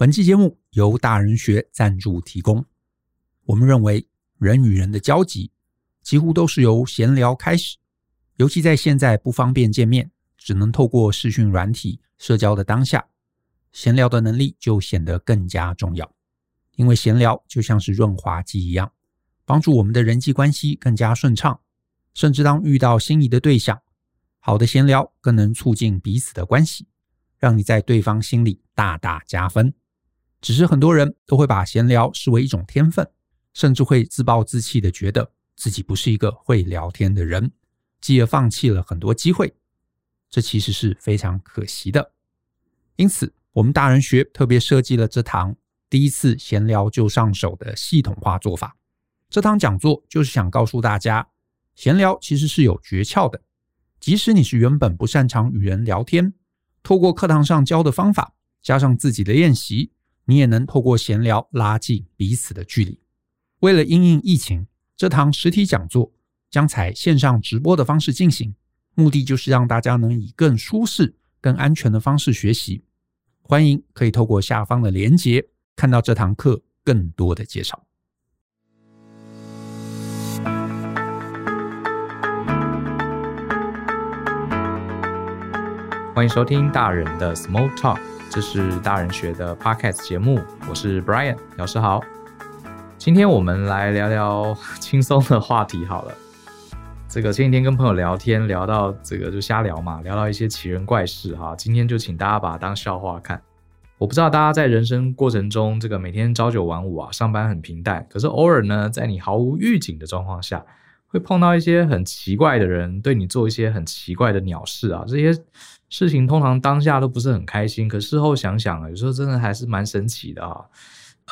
本期节目由大人学赞助提供。我们认为，人与人的交集几乎都是由闲聊开始，尤其在现在不方便见面，只能透过视讯软体社交的当下，闲聊的能力就显得更加重要。因为闲聊就像是润滑剂一样，帮助我们的人际关系更加顺畅。甚至当遇到心仪的对象，好的闲聊更能促进彼此的关系，让你在对方心里大大加分。只是很多人都会把闲聊视为一种天分，甚至会自暴自弃地觉得自己不是一个会聊天的人，继而放弃了很多机会。这其实是非常可惜的。因此，我们大人学特别设计了这堂第一次闲聊就上手的系统化做法。这堂讲座就是想告诉大家，闲聊其实是有诀窍的。即使你是原本不擅长与人聊天，透过课堂上教的方法，加上自己的练习，你也能透过闲聊拉近彼此的距离。为了因应疫情，这堂实体讲座将采线上直播的方式进行，目的就是让大家能以更舒适、更安全的方式学习。欢迎可以透过下方的连结看到这堂课更多的介绍。欢迎收听大人的 Small Talk，这是大人学的 Podcast 节目，我是 Brian 老师好。今天我们来聊聊 轻松的话题好了。这个前几天跟朋友聊天，聊到这个就瞎聊嘛，聊到一些奇人怪事哈。今天就请大家把它当笑话看。我不知道大家在人生过程中，这个每天朝九晚五啊，上班很平淡，可是偶尔呢，在你毫无预警的状况下，会碰到一些很奇怪的人，对你做一些很奇怪的鸟事啊，这些。事情通常当下都不是很开心，可事后想想啊，有时候真的还是蛮神奇的啊。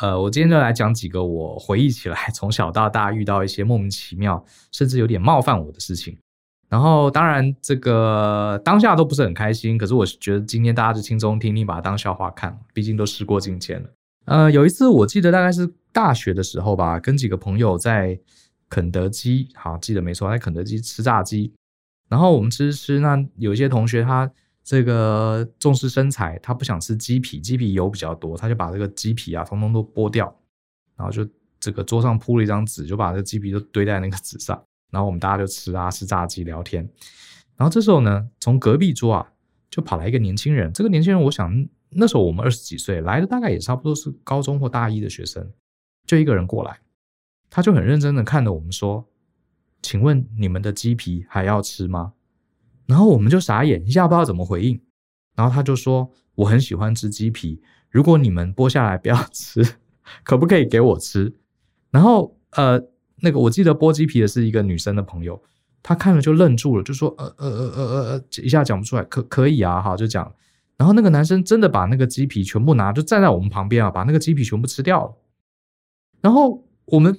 呃，我今天就来讲几个我回忆起来从小到大遇到一些莫名其妙，甚至有点冒犯我的事情。然后，当然这个当下都不是很开心，可是我觉得今天大家就轻松听听，把它当笑话看，毕竟都时过境迁了。呃，有一次我记得大概是大学的时候吧，跟几个朋友在肯德基，好，记得没错，在肯德基吃炸鸡，然后我们吃吃吃，那有一些同学他。这个重视身材，他不想吃鸡皮，鸡皮油比较多，他就把这个鸡皮啊，通通都剥掉，然后就这个桌上铺了一张纸，就把这个鸡皮都堆在那个纸上，然后我们大家就吃啊，吃炸鸡聊天，然后这时候呢，从隔壁桌啊，就跑来一个年轻人，这个年轻人，我想那时候我们二十几岁，来的大概也差不多是高中或大一的学生，就一个人过来，他就很认真的看着我们说，请问你们的鸡皮还要吃吗？然后我们就傻眼，一下不知道怎么回应。然后他就说：“我很喜欢吃鸡皮，如果你们剥下来不要吃，可不可以给我吃？”然后呃，那个我记得剥鸡皮的是一个女生的朋友，她看了就愣住了，就说：“呃呃呃呃呃，一下讲不出来，可可以啊？”哈，就讲。然后那个男生真的把那个鸡皮全部拿，就站在我们旁边啊，把那个鸡皮全部吃掉了。然后我们，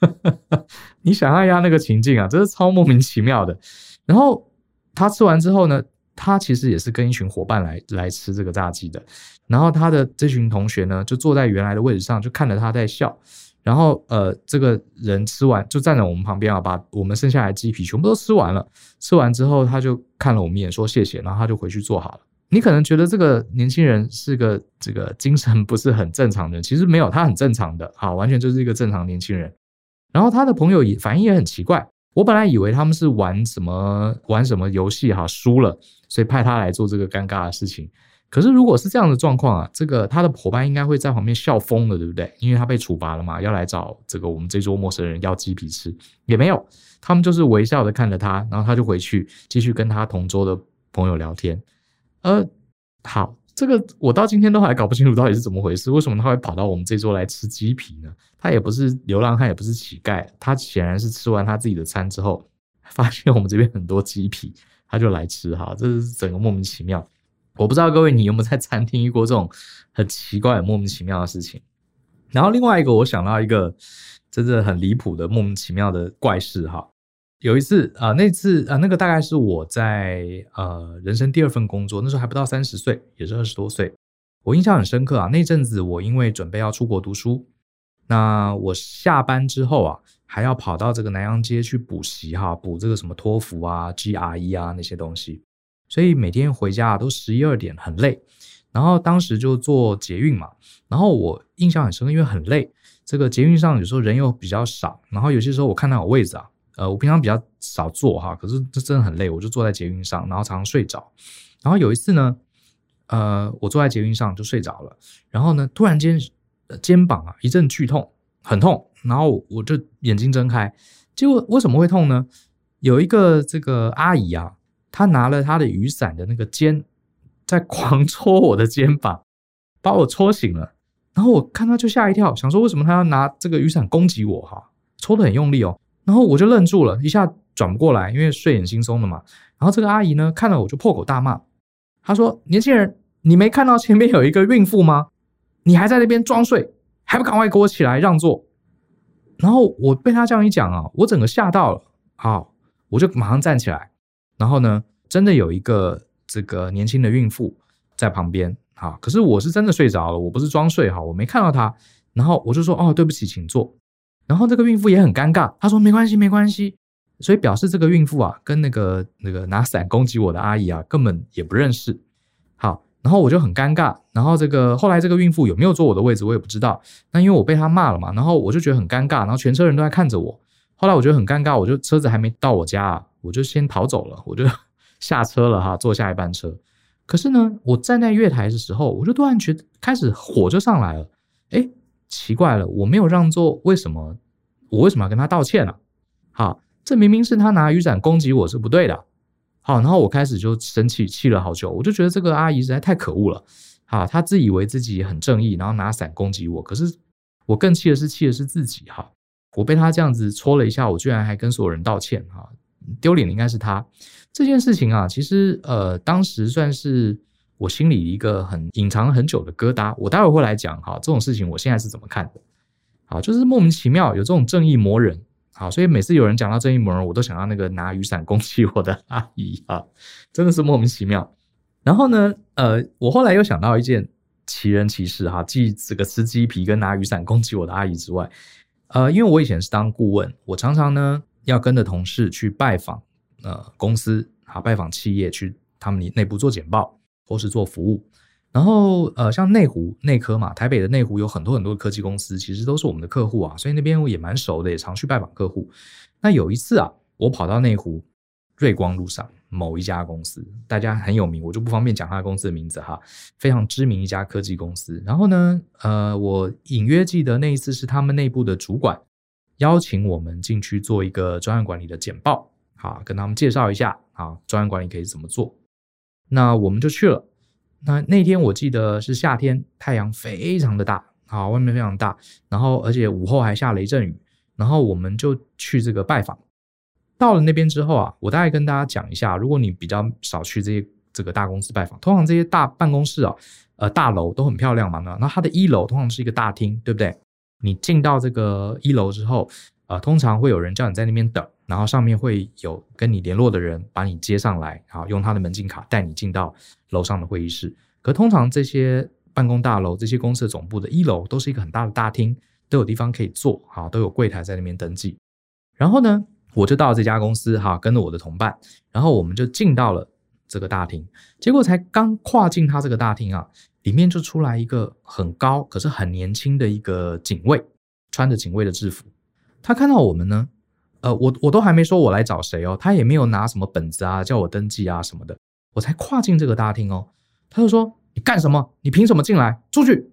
你想象一下那个情境啊，真是超莫名其妙的。然后。他吃完之后呢，他其实也是跟一群伙伴来来吃这个炸鸡的。然后他的这群同学呢，就坐在原来的位置上，就看着他在笑。然后呃，这个人吃完就站在我们旁边啊，把我们剩下来的鸡皮全部都吃完了。吃完之后，他就看了我们一眼，说谢谢，然后他就回去坐好了。你可能觉得这个年轻人是个这个精神不是很正常的人，其实没有，他很正常的，好，完全就是一个正常年轻人。然后他的朋友也反应也很奇怪。我本来以为他们是玩什么玩什么游戏哈，输了，所以派他来做这个尴尬的事情。可是如果是这样的状况啊，这个他的伙伴应该会在旁边笑疯了，对不对？因为他被处罚了嘛，要来找这个我们这桌陌生人要鸡皮吃，也没有，他们就是微笑的看着他，然后他就回去继续跟他同桌的朋友聊天。呃，好。这个我到今天都还搞不清楚到底是怎么回事，为什么他会跑到我们这桌来吃鸡皮呢？他也不是流浪汉，也不是乞丐，他显然是吃完他自己的餐之后，发现我们这边很多鸡皮，他就来吃哈，这是整个莫名其妙。我不知道各位你有没有在餐厅遇过这种很奇怪、很莫名其妙的事情？然后另外一个，我想到一个真的很离谱的莫名其妙的怪事哈。有一次啊、那次啊、那个大概是我在呃人生第二份工作，那时候还不到三十岁，也是二十多岁。我印象很深刻啊，那阵子我因为准备要出国读书，那我下班之后啊，还要跑到这个南阳街去补习哈，补这个什么托福啊、GRE 啊那些东西，所以每天回家都十一二点，很累。然后当时就坐捷运嘛，然后我印象很深刻，因为很累。这个捷运上有时候人又比较少，然后有些时候我看到有位置啊，呃，我平常比较少坐哈，可是这真的很累，我就坐在捷运上，然后常常睡着。然后有一次呢，呃，我坐在捷运上就睡着了，然后呢，突然间肩膀啊一阵剧痛，很痛，然后我就眼睛睁开，结果为什么会痛呢？有一个这个阿姨啊，她拿了她的雨伞的那个尖，在狂戳我的肩膀，把我戳醒了。然后我看她就吓一跳，想说为什么她要拿这个雨伞攻击我哈？戳得很用力哦。然后我就愣住了，一下转不过来，因为睡眼惺忪的嘛。然后这个阿姨呢，看到我就破口大骂，她说：“年轻人，你没看到前面有一个孕妇吗？你还在那边装睡，还不赶快给我起来让座？”然后我被他这样一讲啊，我整个吓到了。好，我就马上站起来。然后呢，真的有一个这个年轻的孕妇在旁边。啊！可是我是真的睡着了，我不是装睡哈，我没看到她。然后我就说：“哦，对不起，请坐。”然后这个孕妇也很尴尬，她说：“没关系，没关系。”所以表示这个孕妇啊，跟那个那个拿伞攻击我的阿姨啊，根本也不认识。好，然后我就很尴尬。然后这个后来这个孕妇有没有坐我的位置，我也不知道。那因为我被她骂了嘛，然后我就觉得很尴尬。然后全车人都在看着我。后来我觉得很尴尬，我就车子还没到我家啊，我就先逃走了，我就下车了哈，坐下一班车。可是呢，我站在月台的时候，我就突然觉得开始火就上来了。哎，奇怪了，我没有让座，为什么我为什么要跟他道歉呢？好，这明明是他拿雨伞攻击我是不对的。好，然后我开始就生气，气了好久。我就觉得这个阿姨实在太可恶了。好，她自以为自己很正义，然后拿伞攻击我。可是我更气的是，气的是自己。哈，我被他这样子戳了一下，我居然还跟所有人道歉。哈，丢脸的应该是他。这件事情啊，其实呃，当时算是我心里一个很隐藏很久的疙瘩。我待会会来讲哈，这种事情我现在是怎么看的？好，就是莫名其妙有这种正义魔人，好，所以每次有人讲到正义魔人，我都想到那个拿雨伞攻击我的阿姨啊，真的是莫名其妙。然后呢，呃，我后来又想到一件奇人奇事哈，即这个吃鸡皮跟拿雨伞攻击我的阿姨之外，呃，因为我以前是当顾问，我常常呢要跟着同事去拜访。呃，公司啊拜访企业去，他们内部做简报或是做服务，然后呃，像内湖内科嘛，台北的内湖有很多很多的科技公司，其实都是我们的客户啊，所以那边我也蛮熟的，也常去拜访客户。那有一次啊，我跑到内湖瑞光路上某一家公司，大家很有名，我就不方便讲他公司的名字哈，非常知名一家科技公司。然后呢，呃，我隐约记得那一次是他们内部的主管邀请我们进去做一个专案管理的简报。好，跟他们介绍一下啊，专案管理可以怎么做？那我们就去了。那那天我记得是夏天，太阳非常的大，好，外面非常大，然后而且午后还下雷阵雨，然后我们就去这个拜访。到了那边之后啊，我大概跟大家讲一下，如果你比较少去这些这个大公司拜访，通常这些大办公室啊，呃，大楼都很漂亮嘛，那那它的一楼通常是一个大厅，对不对？你进到这个一楼之后，呃，通常会有人叫你在那边等。然后上面会有跟你联络的人把你接上来，好，用他的门禁卡带你进到楼上的会议室。可通常这些办公大楼、这些公司的总部的一楼都是一个很大的大厅，都有地方可以坐，好，都有柜台在那边登记。然后呢，我就到了这家公司，哈，跟着我的同伴，然后我们就进到了这个大厅。结果才刚跨进他这个大厅啊，里面就出来一个很高可是很年轻的一个警卫，穿着警卫的制服。他看到我们呢。呃，我我都还没说我来找谁哦，他也没有拿什么本子啊，叫我登记啊什么的，我才跨进这个大厅哦，他就说，你干什么？你凭什么进来？出去！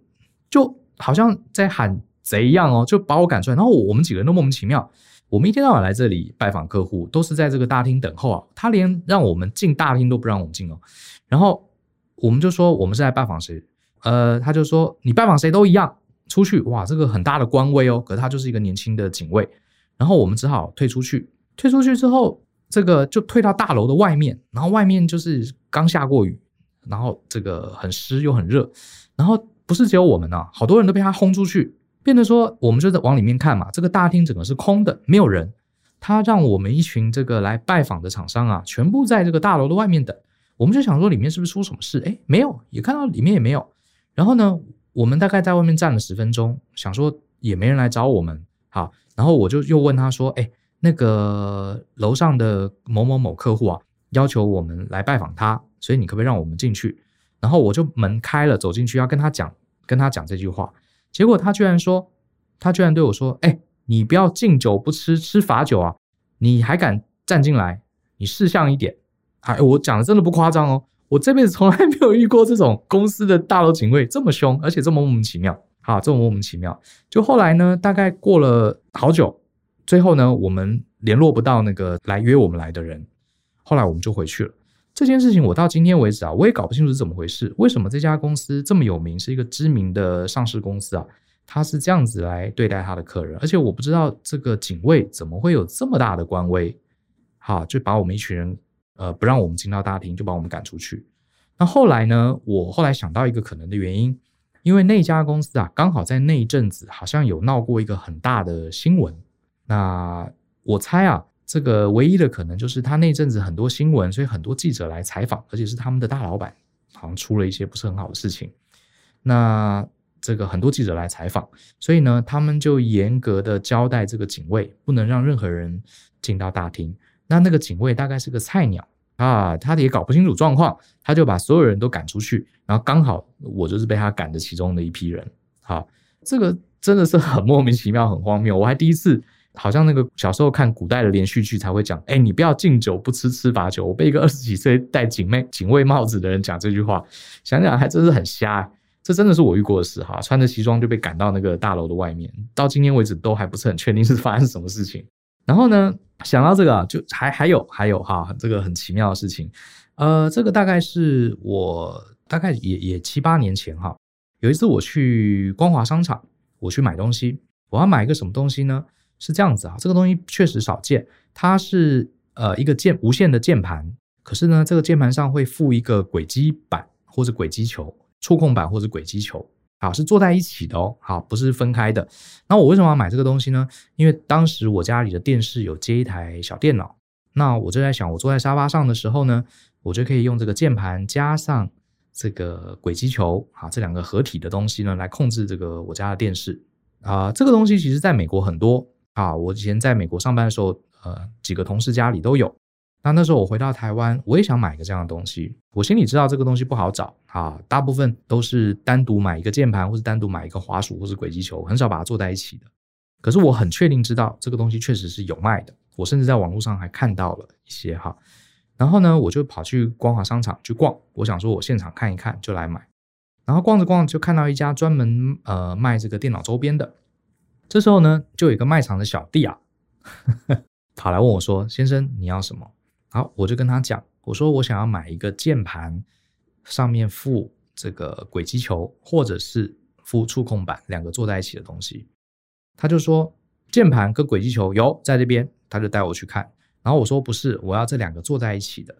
就好像在喊贼一样哦，就把我赶出来。然后我们几个人都莫名其妙，我们一天到晚来这里拜访客户，都是在这个大厅等候啊，他连让我们进大厅都不让我们进哦。然后我们就说我们是来拜访谁？呃，他就说你拜访谁都一样，出去！哇，这个很大的官威哦，可他就是一个年轻的警卫。然后我们只好退出去，退出去之后，这个就退到大楼的外面，然后外面就是刚下过雨，然后这个很湿又很热，然后不是只有我们啊，好多人都被他轰出去，变得说我们就在往里面看嘛，这个大厅整个是空的，没有人，他让我们一群这个来拜访的厂商啊，全部在这个大楼的外面等，我们就想说里面是不是出什么事？哎，没有，也看到里面也没有，然后呢，我们大概在外面站了十分钟，想说也没人来找我们，好。然后我就又问他说：“哎，那个楼上的某某某客户啊，要求我们来拜访他，所以你可不可以让我们进去？”然后我就门开了，走进去要跟他讲，跟他讲这句话，结果他居然说，他居然对我说：“哎，你不要敬酒不吃吃罚酒啊！你还敢站进来？你识相一点！”哎，我讲的真的不夸张哦，我这辈子从来没有遇过这种公司的大楼警卫这么凶，而且这么莫名其妙。好，这么莫名其妙。就后来呢，大概过了好久，最后呢，我们联络不到那个来约我们来的人，后来我们就回去了。这件事情我到今天为止啊，我也搞不清楚是怎么回事。为什么这家公司这么有名，是一个知名的上市公司啊？他是这样子来对待他的客人，而且我不知道这个警卫怎么会有这么大的官威，好，就把我们一群人，呃，不让我们进到大厅，就把我们赶出去。那后来呢？我后来想到一个可能的原因，因为那家公司啊，刚好在那一阵子好像有闹过一个很大的新闻。那我猜啊。这个唯一的可能就是他那阵子很多新闻，所以很多记者来采访，而且是他们的大老板，好像出了一些不是很好的事情。那这个很多记者来采访，所以呢，他们就严格的交代这个警卫不能让任何人进到大厅。那那个警卫大概是个菜鸟啊，他也搞不清楚状况，他就把所有人都赶出去，然后刚好我就是被他赶的其中的一批人。好，这个真的是很莫名其妙，很荒谬，我还第一次。好像那个小时候看古代的连续剧才会讲，哎，你不要敬酒不吃吃罚酒。我被一个二十几岁戴警卫警卫帽子的人讲这句话，想想还真是很瞎。这真的是我遇过的事哈，穿着西装就被赶到那个大楼的外面，到今天为止都还不是很确定是发生什么事情。然后呢，想到这个就还还有还有哈，这个很奇妙的事情，呃，这个大概是我大概也也七八年前哈，有一次我去光华商场，我去买东西，我要买一个什么东西呢？是这样子啊，这个东西确实少见。它是呃一个键无线的键盘，可是呢，这个键盘上会附一个轨迹板或者轨迹球，触控板或者轨迹球，好，是坐在一起的哦，好，不是分开的。那我为什么要买这个东西呢？因为当时我家里的电视有接一台小电脑，那我就在想，我坐在沙发上的时候呢，我就可以用这个键盘加上这个轨迹球，啊，这两个合体的东西呢，来控制这个我家的电视啊，这个东西其实在美国很多。啊，我以前在美国上班的时候，呃，几个同事家里都有。那那时候我回到台湾，我也想买一个这样的东西。我心里知道这个东西不好找啊，大部分都是单独买一个键盘，或是单独买一个滑鼠，或是轨迹球，很少把它做在一起的。可是我很确定知道这个东西确实是有卖的，我甚至在网络上还看到了一些哈。然后呢，我就跑去光华商场去逛，我想说我现场看一看就来买。然后逛着逛着就看到一家专门呃卖这个电脑周边的。这时候呢，就有一个卖场的小弟啊，呵呵跑来问我说：“先生，你要什么？”好，我就跟他讲，我说我想要买一个键盘，上面附这个轨迹球，或者是附触控板，两个坐在一起的东西。他就说键盘跟轨迹球有在这边，他就带我去看。然后我说不是，我要这两个坐在一起的。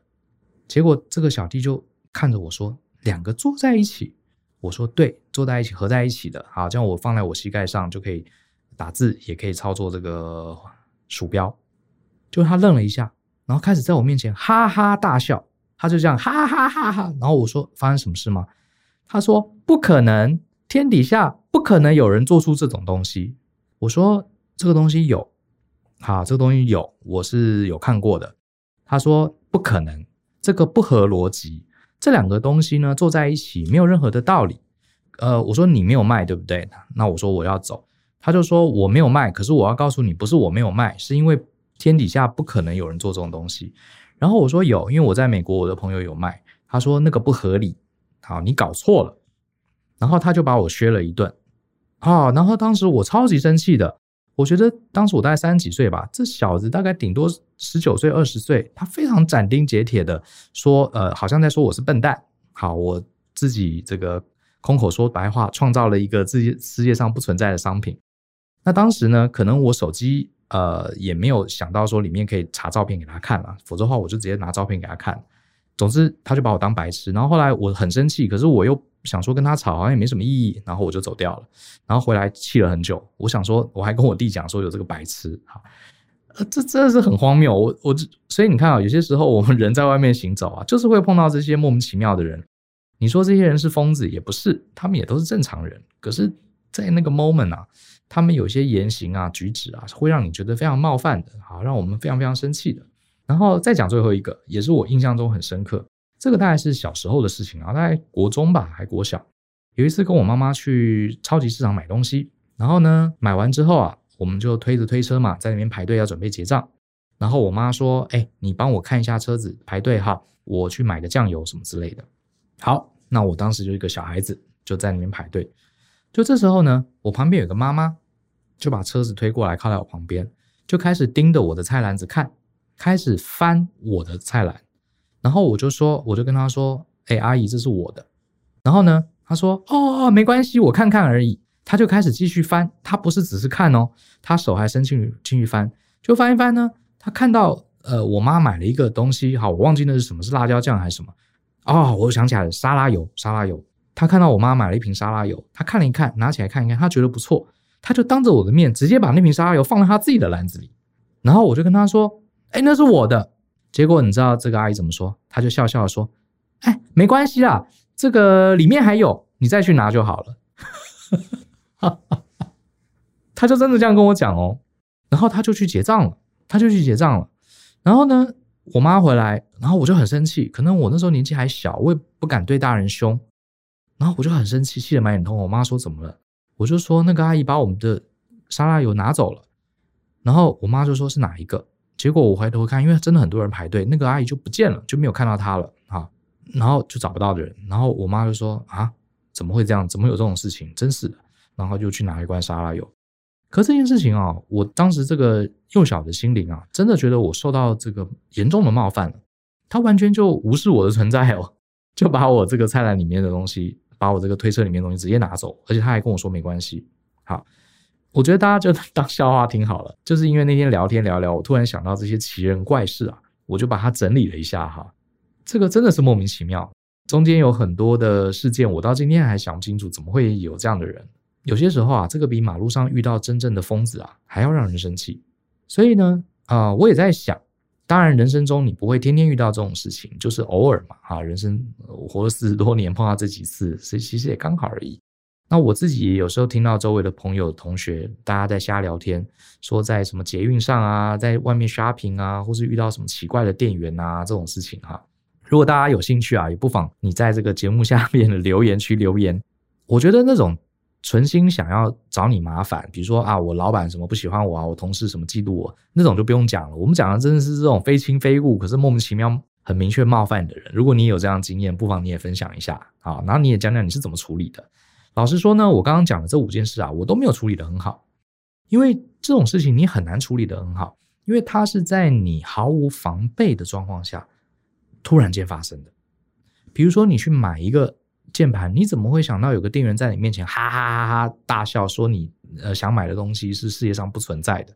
结果这个小弟就看着我说：“两个坐在一起？”我说：“对，坐在一起，合在一起的。好，这样我放在我膝盖上就可以。”打字也可以操作这个鼠标，就他愣了一下，然后开始在我面前哈哈大笑。他就这样哈哈哈哈，然后我说，发生什么事吗？他说不可能，天底下不可能有人做出这种东西。我说这个东西有，好，这个东西有，我是有看过的。他说不可能，这个不合逻辑，这两个东西呢坐在一起没有任何的道理。呃，我说你没有卖对不对？那我说我要走。他就说我没有卖，可是我要告诉你，不是我没有卖，是因为天底下不可能有人做这种东西。然后我说有，因为我在美国，我的朋友有卖。他说那个不合理，好，你搞错了。然后他就把我削了一顿。啊，然后当时我超级生气的，我觉得当时我大概三十几岁吧，这小子大概顶多十九岁、二十岁，他非常斩钉截铁的说，呃，好像在说我是笨蛋。好，我自己这个空口说白话，创造了一个自己世界上不存在的商品。那当时呢，可能我手机呃也没有想到说里面可以查照片给他看了，否则的话我就直接拿照片给他看。总之他就把我当白痴，然后后来我很生气，可是我又想说跟他吵好像也没什么意义，然后我就走掉了。然后回来气了很久，我想说我还跟我弟讲说有这个白痴，哈，呃，这真的是很荒谬。我我所以你看啊，有些时候我们人在外面行走啊，就是会碰到这些莫名其妙的人。你说这些人是疯子也不是，他们也都是正常人。可是，在那个 moment 啊。他们有些言行啊、举止啊，会让你觉得非常冒犯的，好，让我们非常非常生气的。然后再讲最后一个，也是我印象中很深刻。这个大概是小时候的事情啊，大概国中吧，还国小。有一次跟我妈妈去超级市场买东西，然后呢，买完之后啊，我们就推着推车嘛，在那边排队要准备结账。然后我妈说：“哎，你帮我看一下车子排队哈，我去买个酱油什么之类的。”好，那我当时就一个小孩子就在那边排队。就这时候呢，我旁边有个妈妈就把车子推过来靠在我旁边，就开始盯着我的菜篮子看，开始翻我的菜篮。然后我就说，我就跟她说：“哎，阿姨，这是我的。”然后呢，他说：“哦，没关系，我看看而已。”他就开始继续翻，他不是只是看哦，他手还伸进去进去翻，就翻一翻呢。他看到呃，我妈买了一个东西，好，我忘记那是什么，是辣椒酱还是什么？哦，我又想起来了，沙拉油，沙拉油。他看到我妈买了一瓶沙拉油，他看了一看，拿起来看一看，他觉得不错，他就当着我的面直接把那瓶沙拉油放在他自己的篮子里。然后我就跟他说：“哎，那是我的。”结果你知道这个阿姨怎么说？他就笑笑说：“哎，没关系啦。”这个里面还有，你再去拿就好了。哈哈哈他就真的这样跟我讲哦，然后他就去结账了，他就去结账了。然后呢，我妈回来，然后我就很生气，可能我那时候年纪还小，我也不敢对大人凶。然后我就很生气，气得满脸通红。我妈说怎么了？我就说那个阿姨把我们的沙拉油拿走了。然后我妈就说是哪一个？结果我回头看，因为真的很多人排队，那个阿姨就不见了，就没有看到她了啊。然后就找不到人，然后我妈就说啊，怎么会这样？怎么有这种事情？真是的。然后就去拿一罐沙拉油。可这件事情啊，我当时这个幼小的心灵啊，真的觉得我受到这个严重的冒犯了。他完全就无视我的存在哦，就把我这个菜篮里面的东西，把我这个推车里面东西直接拿走，而且他还跟我说没关系。好，我觉得大家就 当笑话听好了。就是因为那天聊天聊聊，我突然想到这些奇人怪事啊，我就把它整理了一下哈。这个真的是莫名其妙，中间有很多的事件，我到今天还想不清楚怎么会有这样的人。有些时候啊，这个比马路上遇到真正的疯子啊还要让人生气。所以呢，啊、我也在想，当然人生中你不会天天遇到这种事情，就是偶尔嘛，哈，人生我活了四十多年，碰到这几次，所以其实也刚好而已。那我自己有时候听到周围的朋友、同学，大家在瞎聊天，说在什么捷运上啊，在外面 shopping 啊，或是遇到什么奇怪的店员啊这种事情哈。如果大家有兴趣啊，也不妨你在这个节目下面的留言区留言。我觉得那种存心想要找你麻烦，比如说啊，我老板什么不喜欢我啊，我同事什么嫉妒我，那种就不用讲了。我们讲的真的是这种非亲非故，可是莫名其妙很明确冒犯你的人。如果你有这样的经验，不妨你也分享一下啊，然后你也讲讲你是怎么处理的。老实说呢，我刚刚讲的这五件事啊，我都没有处理得很好，因为这种事情你很难处理得很好，因为它是在你毫无防备的状况下。突然间发生的，比如说你去买一个键盘，你怎么会想到有个店员在你面前哈哈哈哈大笑，说你呃想买的东西是世界上不存在的？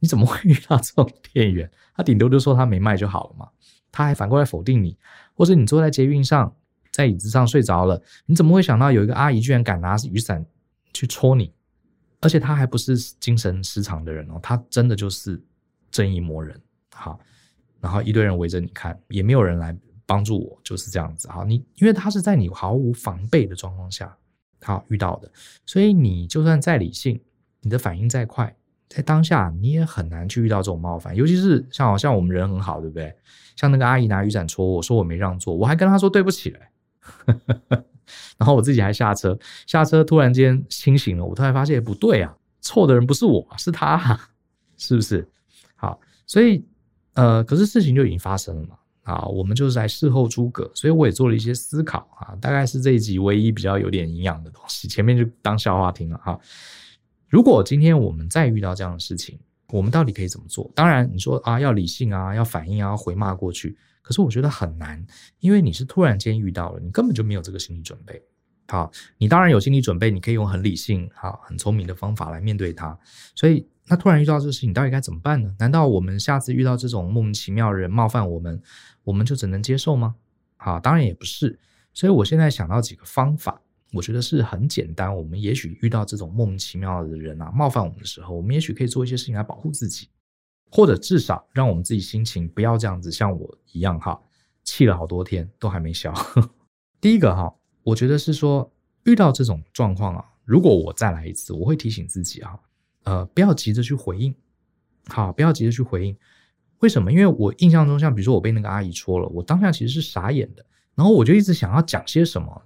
你怎么会遇到这种店员？他顶多就说他没卖就好了嘛，他还反过来否定你，或者你坐在捷运上，在椅子上睡着了，你怎么会想到有一个阿姨居然敢拿雨伞去戳你？而且他还不是精神失常的人哦，他真的就是正义魔人，好。然后一堆人围着你看，也没有人来帮助我，就是这样子。哈，你因为他是在你毫无防备的状况下，好遇到的，所以你就算再理性，你的反应再快，在当下你也很难去遇到这种冒犯。尤其是像好像我们人很好，对不对？像那个阿姨拿雨伞戳我说我没让座，我还跟她说对不起嘞。然后我自己还下车，下车突然间清醒了，我突然发现不对啊，错的人不是我，是他，是不是？好，所以。呃，可是事情就已经发生了嘛，啊，我们就是来事后诸葛，所以我也做了一些思考啊，大概是这一集唯一比较有点营养的东西，前面就当笑话听了哈。如果今天我们再遇到这样的事情，我们到底可以怎么做？当然你说啊，要理性啊，要反应啊，要回骂过去，可是我觉得很难，因为你是突然间遇到了，你根本就没有这个心理准备。好，你当然有心理准备，你可以用很理性、好、很聪明的方法来面对它，所以。那突然遇到这个事情，到底该怎么办呢？难道我们下次遇到这种莫名其妙的人冒犯我们，我们就只能接受吗？啊，当然也不是。所以我现在想到几个方法，我觉得是很简单。我们也许遇到这种莫名其妙的人啊，冒犯我们的时候，我们也许可以做一些事情来保护自己，或者至少让我们自己心情不要这样子，像我一样哈，气了好多天都还没消。第一个哈，我觉得是说遇到这种状况啊，如果我再来一次，我会提醒自己啊。呃，不要急着去回应，好，不要急着去回应。为什么？因为我印象中，像比如说我被那个阿姨戳了，我当下其实是傻眼的。然后我就一直想要讲些什么，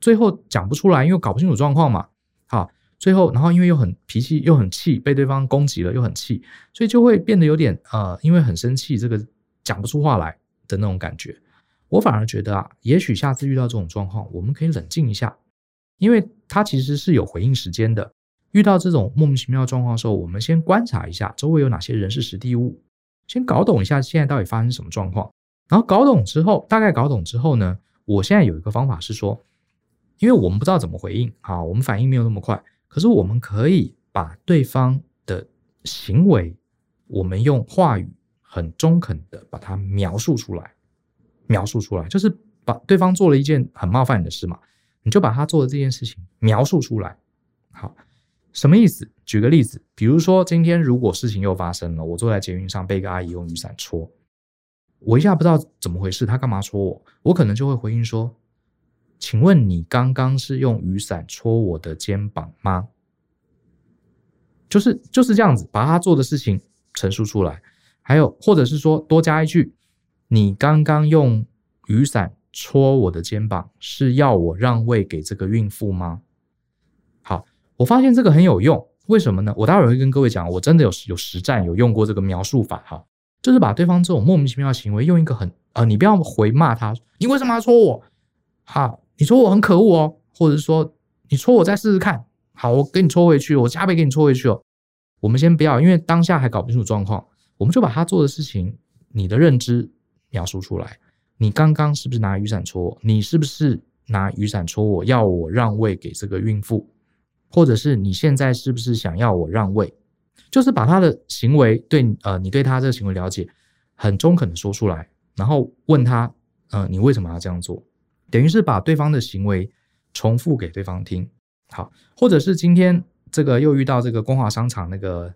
最后讲不出来，因为搞不清楚状况嘛。好，最后然后因为又很脾气又很气，被对方攻击了又很气，所以就会变得有点呃，因为很生气，这个讲不出话来的那种感觉。我反而觉得啊，也许下次遇到这种状况，我们可以冷静一下，因为他其实是有回应时间的。遇到这种莫名其妙的状况的时候，我们先观察一下周围有哪些人事时地物，先搞懂一下现在到底发生什么状况。然后搞懂之后，大概搞懂之后呢，我现在有一个方法是说，因为我们不知道怎么回应，啊，我们反应没有那么快，可是我们可以把对方的行为，我们用话语很中肯的把它描述出来，描述出来，就是把对方做了一件很冒犯你的事嘛，你就把他做的这件事情描述出来，好。什么意思？举个例子，比如说今天如果事情又发生了，我坐在捷运上被一个阿姨用雨伞戳，我一下不知道怎么回事，她干嘛戳我？我可能就会回应说：“请问你刚刚是用雨伞戳我的肩膀吗？”就是就是这样子，把她做的事情陈述出来。还有，或者是说多加一句：“你刚刚用雨伞戳我的肩膀，是要我让位给这个孕妇吗？”我发现这个很有用，为什么呢？我待会儿会跟各位讲，我真的有有实战有用过这个描述法哈，就是把对方这种莫名其妙的行为用一个很呃，你不要回骂他，你为什么要戳我？好，你戳我很可恶哦，或者是说你戳我再试试看，好，我给你戳回去，我加倍给你戳回去哦。我们先不要，因为当下还搞不清楚状况，我们就把他做的事情，你的认知描述出来。你刚刚是不是拿雨伞戳我？你是不是拿雨伞戳我？要我让位给这个孕妇？或者是你现在是不是想要我让位？就是把他的行为对呃，你对他这个行为了解很中肯的说出来，然后问他呃，你为什么要这样做？等于是把对方的行为重复给对方听。好，或者是今天这个又遇到这个光华商场那个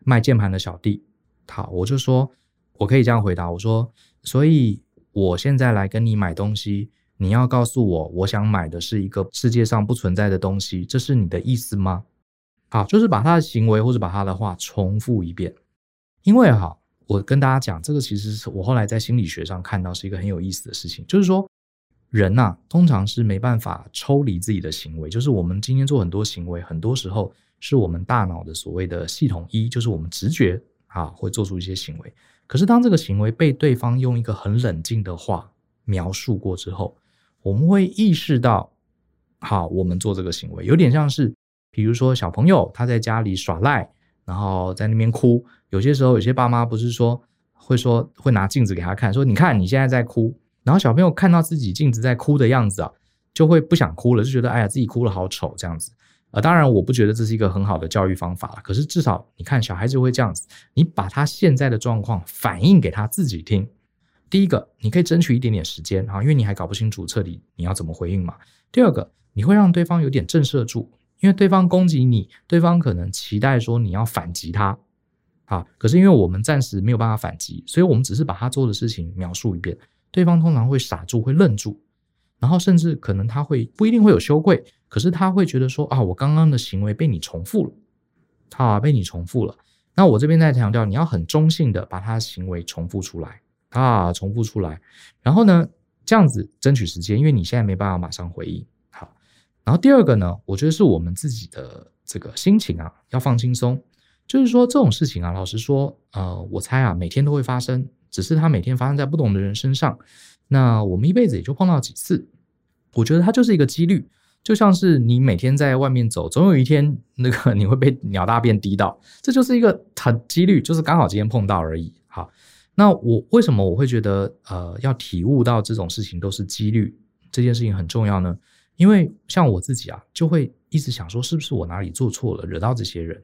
卖键盘的小弟，好，我就说我可以这样回答，我说，所以我现在来跟你买东西。你要告诉我，我想买的是一个世界上不存在的东西，这是你的意思吗？好，就是把他的行为或者把他的话重复一遍。因为哈，我跟大家讲，这个其实是我后来在心理学上看到是一个很有意思的事情，就是说人呐，通常是没办法抽离自己的行为，就是我们今天做很多行为，很多时候是我们大脑的所谓的系统一，就是我们直觉啊会做出一些行为。可是当这个行为被对方用一个很冷静的话描述过之后，我们会意识到，好，我们做这个行为有点像是，比如说小朋友他在家里耍赖，然后在那边哭。有些时候，有些爸妈不是说会说会拿镜子给他看，说你看你现在在哭。然后小朋友看到自己镜子在哭的样子啊，就会不想哭了，就觉得哎呀自己哭了好丑这样子。呃，当然我不觉得这是一个很好的教育方法了，可是至少你看小孩子会这样子，你把他现在的状况反映给他自己听。第一个，你可以争取一点点时间啊，因为你还搞不清楚彻底你要怎么回应嘛。第二个，你会让对方有点震慑住，因为对方攻击你，对方可能期待说你要反击他，啊，可是因为我们暂时没有办法反击，所以我们只是把他做的事情描述一遍，对方通常会傻住，会愣住，然后甚至可能他会不一定会有羞愧，可是他会觉得说啊，我刚刚的行为被你重复了，啊，被你重复了。那我这边再强调，你要很中性的把他的行为重复出来。啊，重复出来，然后呢，这样子争取时间，因为你现在没办法马上回应。好，然后第二个呢，我觉得是我们自己的这个心情啊，要放轻松。就是说这种事情啊，老实说，呃，我猜啊，每天都会发生，只是它每天发生在不同的人身上。那我们一辈子也就碰到几次，我觉得它就是一个几率，就像是你每天在外面走，总有一天那个你会被鸟大便滴到，这就是一个很几率，就是刚好今天碰到而已。好。那我为什么我会觉得呃要体悟到这种事情都是几率，这件事情很重要呢？因为像我自己啊，就会一直想说是不是我哪里做错了，惹到这些人。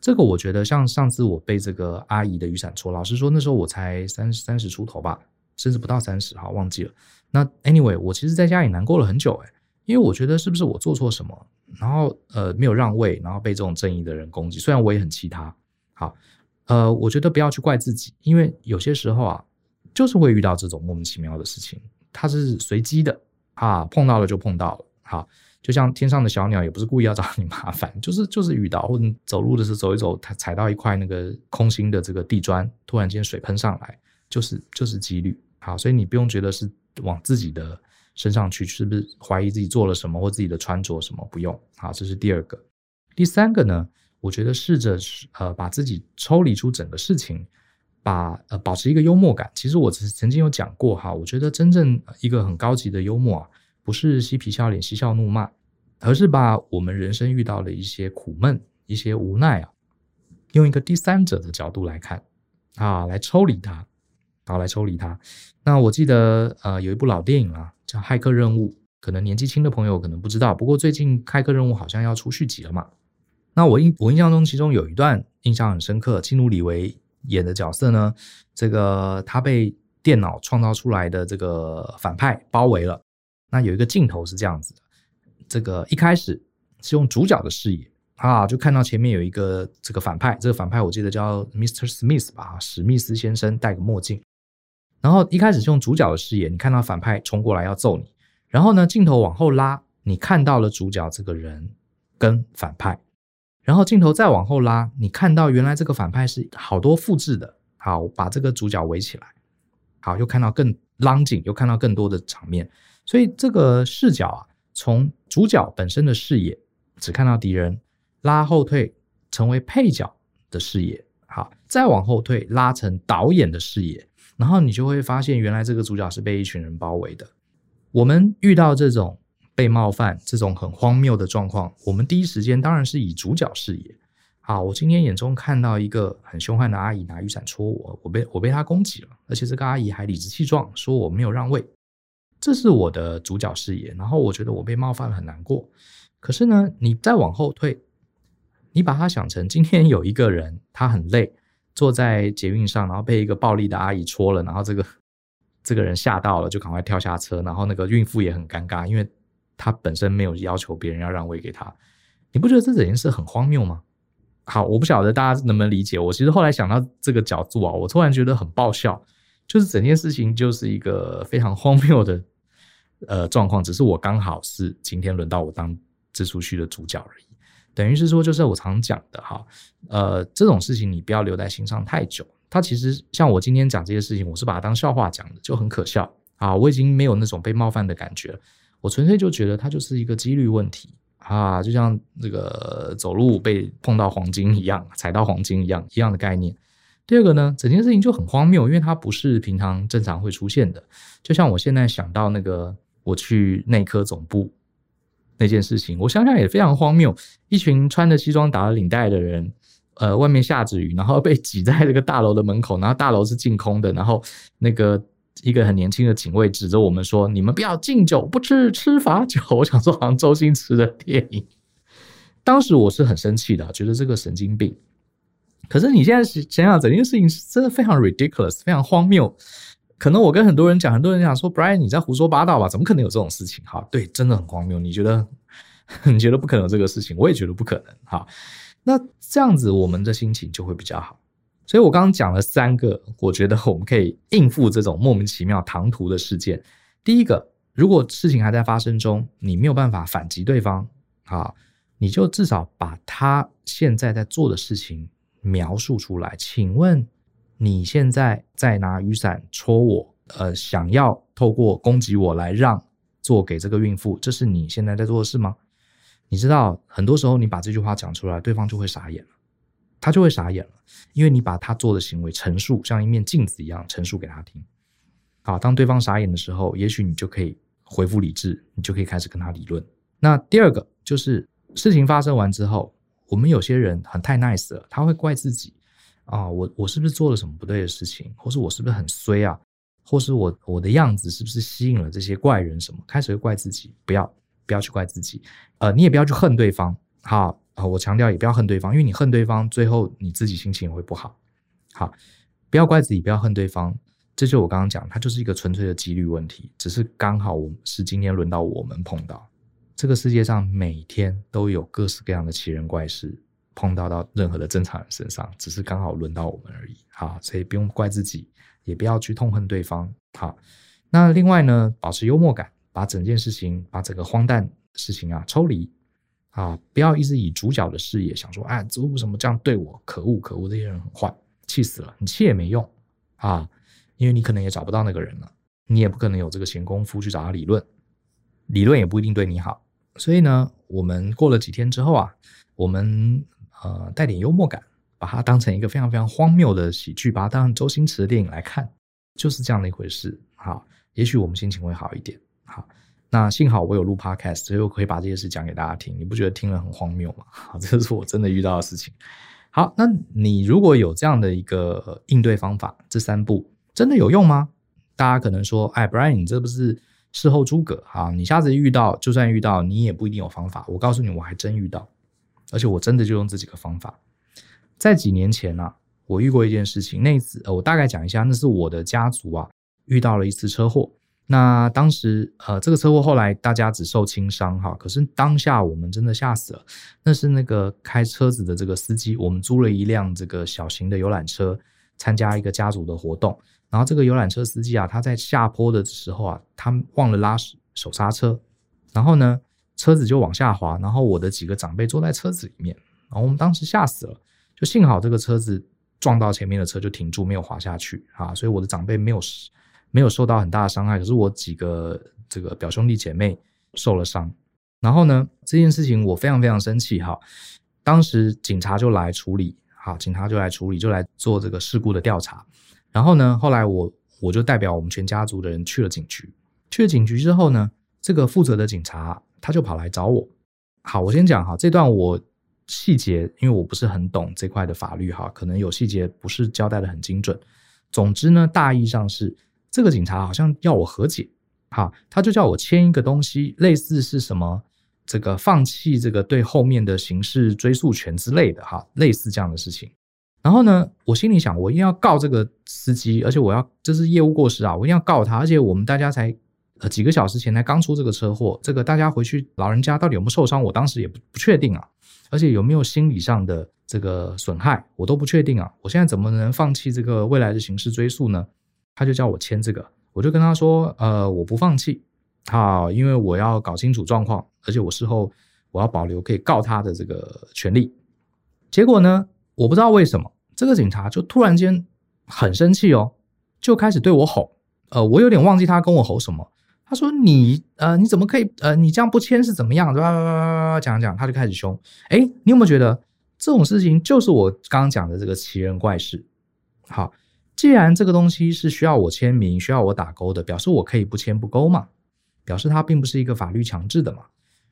这个我觉得像上次我被这个阿姨的雨伞戳，老实说那时候我才三三十出头吧，甚至不到三十，哈忘记了。那 anyway，我其实在家里难过了很久诶，因为我觉得是不是我做错什么，然后呃没有让位，然后被这种正义的人攻击，虽然我也很气他，好。呃，我觉得不要去怪自己，因为有些时候啊，就是会遇到这种莫名其妙的事情，它是随机的啊，碰到了就碰到了。好，就像天上的小鸟，也不是故意要找 你麻烦，就是就是遇到，或者走路的时候走一走，它踩到一块那个空心的这个地砖，突然间水喷上来，就是就是几率。好，所以你不用觉得是往自己的身上去，是不是怀疑自己做了什么或自己的穿着什么？不用，好，这是第二个。第三个呢，我觉得试着呃把自己抽离出整个事情，把呃保持一个幽默感。其实我曾曾经有讲过哈，我觉得真正一个很高级的幽默啊，不是嬉皮笑脸、嬉笑怒骂，而是把我们人生遇到的一些苦闷、一些无奈啊，用一个第三者的角度来看啊，来抽离它，好，来抽离它。那我记得呃有一部老电影啊，叫《骇客任务》，可能年纪轻的朋友可能不知道，不过最近《骇客任务》好像要出续集了嘛。那我印我印象中，其中有一段印象很深刻，基努里维演的角色呢，这个他被电脑创造出来的这个反派包围了。那有一个镜头是这样子的，这个一开始是用主角的视野啊，就看到前面有一个这个反派，这个反派我记得叫 Mr. Smith 吧，史密斯先生戴个墨镜。然后一开始是用主角的视野，你看到反派冲过来要揍你，然后呢，镜头往后拉，你看到了主角这个人跟反派。然后镜头再往后拉，你看到原来这个反派是好多复制的。好，把这个主角围起来，好，又看到更 long 景，又看到更多的场面。所以这个视角啊，从主角本身的视野只看到敌人，拉后退成为配角的视野，好，再往后退拉成导演的视野，然后你就会发现原来这个主角是被一群人包围的。我们遇到这种。被冒犯这种很荒谬的状况，我们第一时间当然是以主角视野。好，我今天眼中看到一个很凶悍的阿姨拿雨伞戳我，我被我被她攻击了，而且这个阿姨还理直气壮说我没有让位，这是我的主角视野。然后我觉得我被冒犯了，很难过。可是呢，你再往后退，你把它想成今天有一个人他很累，坐在捷运上，然后被一个暴力的阿姨戳了，然后这个这个人吓到了，就赶快跳下车，然后那个孕妇也很尴尬，因为。他本身没有要求别人要让位给他，你不觉得这整件事很荒谬吗？好，我不晓得大家能不能理解。我其实后来想到这个角度啊，我突然觉得很爆笑，就是整件事情就是一个非常荒谬的呃状况，只是我刚好是今天轮到我当这出去的主角而已。等于是说，就是我常讲的哈，呃，这种事情你不要留在心上太久。他其实像我今天讲这些事情，我是把它当笑话讲的，就很可笑啊。我已经没有那种被冒犯的感觉了。我纯粹就觉得它就是一个几率问题啊，就像这个走路被碰到黄金一样，踩到黄金一样，一样的概念。第二个呢，整件事情就很荒谬，因为它不是平常正常会出现的。就像我现在想到那个我去内科总部那件事情，我想想也非常荒谬，一群穿着西装打了领带的人，呃，外面下着雨，然后被挤在这个大楼的门口，然后大楼是净空的，然后那个。一个很年轻的警卫指着我们说：“你们不要敬酒不吃吃罚酒。”我想说，好像周星驰的电影。当时我是很生气的，觉得这个神经病。可是你现在想想，整件事情是真的非常 ridiculous，非常荒谬。可能我跟很多人讲，很多人讲说：“Brian，你在胡说八道吧？怎么可能有这种事情？”哈，对，真的很荒谬。你觉得？你觉得不可能有这个事情？我也觉得不可能。哈，那这样子，我们的心情就会比较好。所以我刚刚讲了三个，我觉得我们可以应付这种莫名其妙唐突的事件。第一个，如果事情还在发生中，你没有办法反击对方，啊，你就至少把他现在在做的事情描述出来。请问你现在在拿雨伞戳我，呃，想要透过攻击我来让座给这个孕妇，这是你现在在做的事吗？你知道，很多时候你把这句话讲出来，对方就会傻眼了。他就会傻眼了，因为你把他做的行为陈述，像一面镜子一样陈述给他听。好，当对方傻眼的时候，也许你就可以恢复理智，你就可以开始跟他理论。那第二个就是事情发生完之后，我们有些人很太 nice 了，他会怪自己啊，我我是不是做了什么不对的事情，或是我是不是很衰啊，或是我我的样子是不是吸引了这些怪人什么，开始会怪自己。不要不要去怪自己，呃，你也不要去恨对方。好。啊，我强调也不要恨对方，因为你恨对方，最后你自己心情也会不好。好，不要怪自己，不要恨对方，这就我刚刚讲，它就是一个纯粹的几率问题，只是刚好我是今天轮到我们碰到。这个世界上每天都有各式各样的奇人怪事碰到到任何的正常人身上，只是刚好轮到我们而已。好，所以不用怪自己，也不要去痛恨对方。好，那另外呢，保持幽默感，把整件事情，把整个荒诞事情啊抽离。啊，不要一直以主角的视野想说，哎，为什么这样对我？可恶，可恶，这些人很坏，气死了！你气也没用啊，因为你可能也找不到那个人了。你也不可能有这个闲工夫去找他理论，理论也不一定对你好。所以呢，我们过了几天之后啊，我们呃带点幽默感，把它当成一个非常非常荒谬的喜剧，把它当成周星驰的电影来看，就是这样的一回事。好，也许我们心情会好一点。好。那幸好我有录 podcast，所以我可以把这些事讲给大家听。你不觉得听了很荒谬吗？好，这是我真的遇到的事情。好，那你如果有这样的一个应对方法，这三步真的有用吗？大家可能说，哎，Brian，你这不是事后诸葛啊？你下次遇到，就算遇到，你也不一定有方法。我告诉你，我还真遇到，而且我真的就用这几个方法。在几年前啊，我遇过一件事情，那次我大概讲一下，那是我的家族啊遇到了一次车祸。那当时，呃，这个车祸后来大家只受轻伤哈，可是当下我们真的吓死了。那是那个开车子的这个司机，我们租了一辆这个小型的游览车，参加一个家族的活动。然后这个游览车司机啊，他在下坡的时候啊，他忘了拉手刹车，然后呢，车子就往下滑。然后我的几个长辈坐在车子里面，然后我们当时吓死了。就幸好这个车子撞到前面的车就停住，没有滑下去啊，所以我的长辈没有没有受到很大的伤害，可是我几个这个表兄弟姐妹受了伤。然后呢，这件事情我非常非常生气哈。当时警察就来处理，好，警察就来处理，就来做这个事故的调查。然后呢，后来我我就代表我们全家族的人去了警局。去了警局之后呢，这个负责的警察他就跑来找我。好，我先讲哈，这段我细节，因为我不是很懂这块的法律哈，可能有细节不是交代得很精准。总之呢，大意上是。这个警察好像要我和解，哈，他就叫我签一个东西，类似是什么这个放弃这个对后面的刑事追诉权之类的，哈，类似这样的事情。然后呢，我心里想，我一定要告这个司机，而且我要这是业务过失啊，我一定要告他。而且我们大家才呃几个小时前才刚出这个车祸，这个大家回去老人家到底有没有受伤，我当时也不不确定啊，而且有没有心理上的这个损害，我都不确定啊。我现在怎么能放弃这个未来的刑事追诉呢？他就叫我签这个，我就跟他说，呃，我不放弃，好，因为我要搞清楚状况，而且我事后我要保留可以告他的这个权利。结果呢，我不知道为什么这个警察就突然间很生气哦，就开始对我吼，呃，我有点忘记他跟我吼什么。他说你，呃，你怎么可以，呃，你这样不签是怎么样？叭叭叭叭叭讲讲，他就开始凶。哎，你有没有觉得这种事情就是我刚刚讲的这个奇人怪事？好。既然这个东西是需要我签名、需要我打勾的，表示我可以不签不勾嘛，表示它并不是一个法律强制的嘛。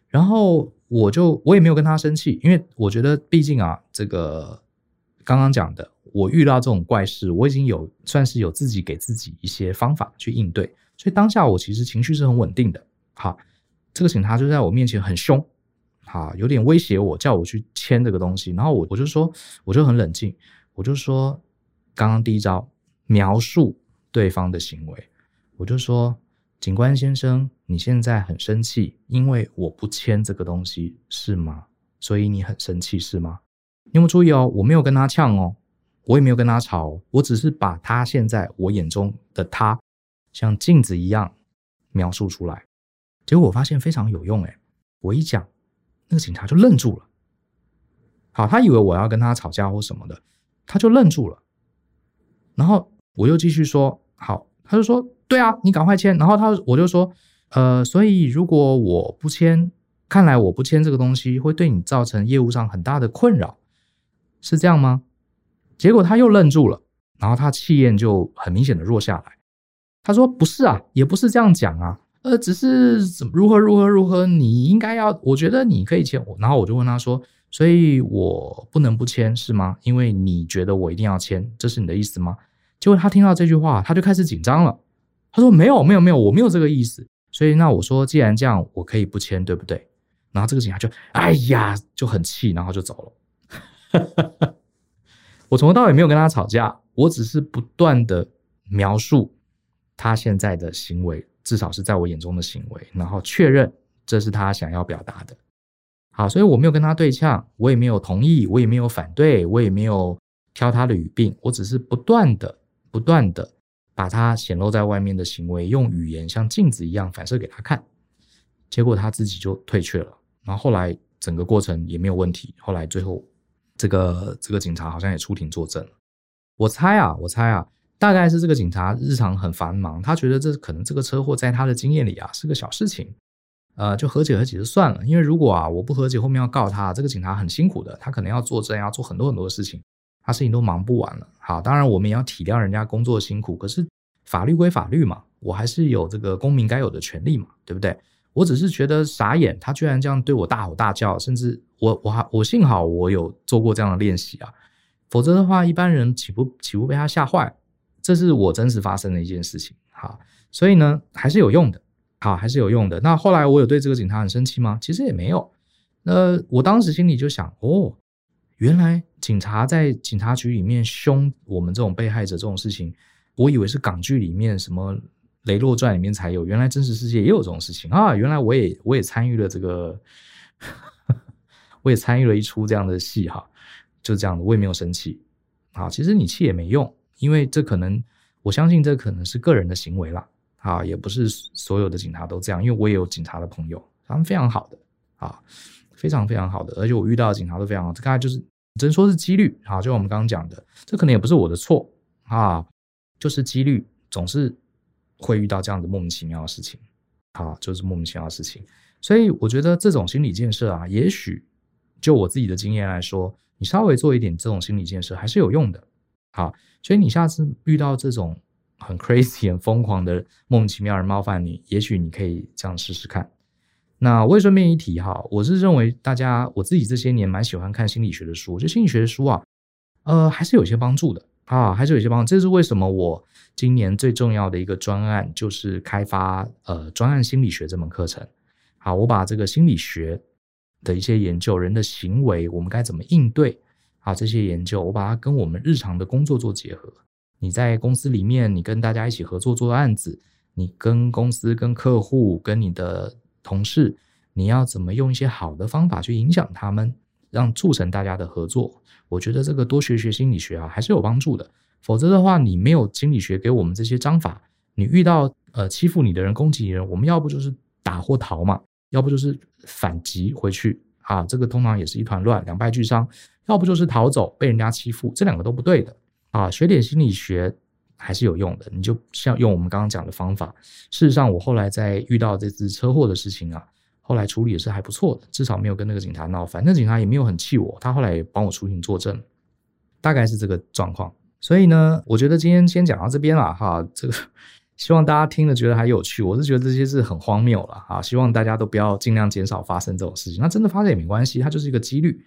然后我就我也没有跟他生气，因为我觉得毕竟啊，这个刚刚讲的，我遇到这种怪事，我已经有算是有自己给自己一些方法去应对，所以当下我其实情绪是很稳定的。好，这个警察就在我面前很凶，好，有点威胁我，叫我去签这个东西。然后我我就说，我就很冷静，我就说，刚刚第一招。描述对方的行为，我就说：“警官先生，你现在很生气，因为我不签这个东西，是吗？所以你很生气，是吗？你有没有注意哦？我没有跟他呛哦，我也没有跟他吵，我只是把他现在我眼中的他，像镜子一样描述出来。结果我发现非常有用，诶，我一讲，那个警察就愣住了。好，他以为我要跟他吵架或什么的，他就愣住了，然后。”我又继续说好，他就说对啊，你赶快签。然后他我就说，呃，所以如果我不签，看来我不签这个东西会对你造成业务上很大的困扰，是这样吗？结果他又愣住了，然后他气焰就很明显的弱下来。他说不是啊，也不是这样讲啊，呃，只是怎如何如何如何，你应该要，我觉得你可以签。然后我就问他说，所以我不能不签是吗？因为你觉得我一定要签，这是你的意思吗？结果他听到这句话，他就开始紧张了。他说：“没有，没有，没有，我没有这个意思。”所以那我说：“既然这样，我可以不签，对不对？”然后这个警察就哎呀，就很气，然后就走了。我从头到尾没有跟他吵架，我只是不断的描述他现在的行为，至少是在我眼中的行为，然后确认这是他想要表达的。好，所以我没有跟他对呛，我也没有同意，我也没有反对，我也没有挑他的语病，我只是不断的。不断的把他显露在外面的行为用语言像镜子一样反射给他看，结果他自己就退却了。然后后来整个过程也没有问题。后来最后这个这个警察好像也出庭作证。我猜啊，我猜啊，大概是这个警察日常很繁忙，他觉得这可能这个车祸在他的经验里啊是个小事情，呃，就和解和解就算了。因为如果啊我不和解，后面要告他，这个警察很辛苦的，他可能要作证，要做很多很多的事情，他事情都忙不完了。好，当然我们也要体谅人家工作辛苦，可是法律归法律嘛，我还是有这个公民该有的权利嘛，对不对？我只是觉得傻眼，他居然这样对我大吼大叫，甚至我我还我幸好我有做过这样的练习啊，否则的话一般人岂不岂不被他吓坏？这是我真实发生的一件事情，好，所以呢，还是有用的，好，还是有用的。那后来我有对这个警察很生气吗？其实也没有。那我当时心里就想，哦，原来警察在警察局里面凶我们这种被害者这种事情，我以为是港剧里面什么《雷洛传》里面才有，原来真实世界也有这种事情啊！原来我也我也参与了这个，我也参与了一出这样的戏哈，就这样的，我也没有生气。啊，其实你气也没用。因为这可能，我相信这可能是个人的行为啦，啊，也不是所有的警察都这样。因为我也有警察的朋友，他们非常好的，啊，非常非常好的，而且我遇到的警察都非常好。大概就是只能说是几率，啊，就像我们刚刚讲的，这可能也不是我的错啊，就是几率总是会遇到这样的莫名其妙的事情，啊，就是莫名其妙的事情。所以我觉得这种心理建设啊，也许就我自己的经验来说，你稍微做一点这种心理建设还是有用的。啊，所以你下次遇到这种很 crazy、很疯狂的莫名其妙人冒犯你，也许你可以这样试试看。那我也顺便一提哈，我是认为大家我自己这些年蛮喜欢看心理学的书，就心理学的书啊，呃，还是有些帮助的啊，还是有些帮助。这是为什么我今年最重要的一个专案就是开发呃专案心理学这门课程。好，我把这个心理学的一些研究，人的行为，我们该怎么应对。啊，这些研究我把它跟我们日常的工作做结合。你在公司里面，你跟大家一起合作做案子，你跟公司、跟客户、跟你的同事，你要怎么用一些好的方法去影响他们，让促成大家的合作？我觉得这个多学学心理学啊，还是有帮助的。否则的话，你没有心理学给我们这些章法，你遇到呃欺负你的人、攻击你的人，我们要不就是打或逃嘛，要不就是反击回去啊，这个通常也是一团乱，两败俱伤。要不就是逃走，被人家欺负，这两个都不对的啊！学点心理学还是有用的。你就像用我们刚刚讲的方法，事实上，我后来在遇到这次车祸的事情啊，后来处理也是还不错的，至少没有跟那个警察闹翻。那警察也没有很气我，他后来也帮我出庭作证，大概是这个状况。所以呢，我觉得今天先讲到这边了哈。这个希望大家听了觉得还有趣，我是觉得这些是很荒谬了啊！希望大家都不要尽量减少发生这种事情。那真的发生也没关系，它就是一个几率。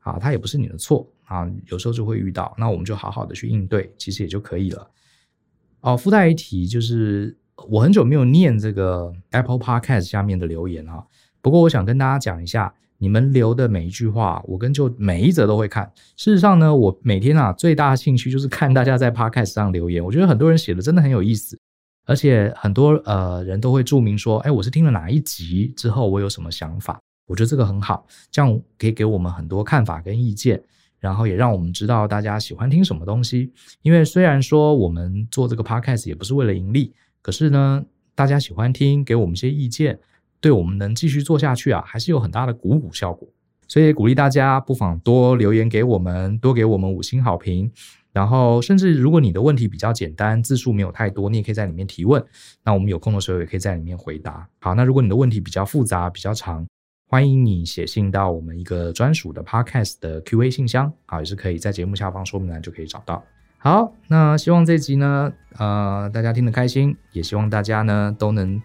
啊，它也不是你的错啊，有时候就会遇到，那我们就好好的去应对，其实也就可以了。哦，附带一提，就是我很久没有念这个 Apple Podcast 下面的留言哈，不过我想跟大家讲一下，你们留的每一句话，我跟就每一则都会看。事实上呢，我每天啊最大的兴趣就是看大家在 Podcast 上留言，我觉得很多人写的真的很有意思，而且很多呃人都会注明说，哎，我是听了哪一集之后，我有什么想法。我觉得这个很好，这样可以给我们很多看法跟意见，然后也让我们知道大家喜欢听什么东西。因为虽然说我们做这个 podcast 也不是为了盈利，可是呢，大家喜欢听，给我们一些意见，对我们能继续做下去啊，还是有很大的鼓舞效果。所以鼓励大家不妨多留言给我们，多给我们五星好评。然后甚至如果你的问题比较简单，字数没有太多，你也可以在里面提问，那我们有空的时候也可以在里面回答。好，那如果你的问题比较复杂、比较长，欢迎你写信到我们一个专属的 Podcast 的 Q&A 信箱，啊，也是可以在节目下方说明栏就可以找到。好，那希望这集呢，呃，大家听得开心，也希望大家呢都能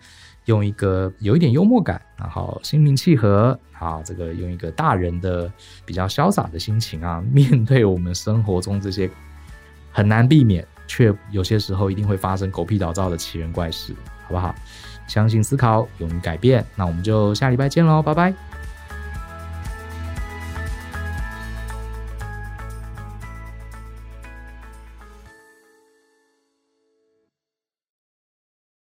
用一个有一点幽默感，然后心平气和，啊，这个用一个大人的比较潇洒的心情啊，面对我们生活中这些很难避免却有些时候一定会发生狗屁倒灶的奇人怪事，好不好？相信思考，勇于改变。那我们就下礼拜见喽，拜拜。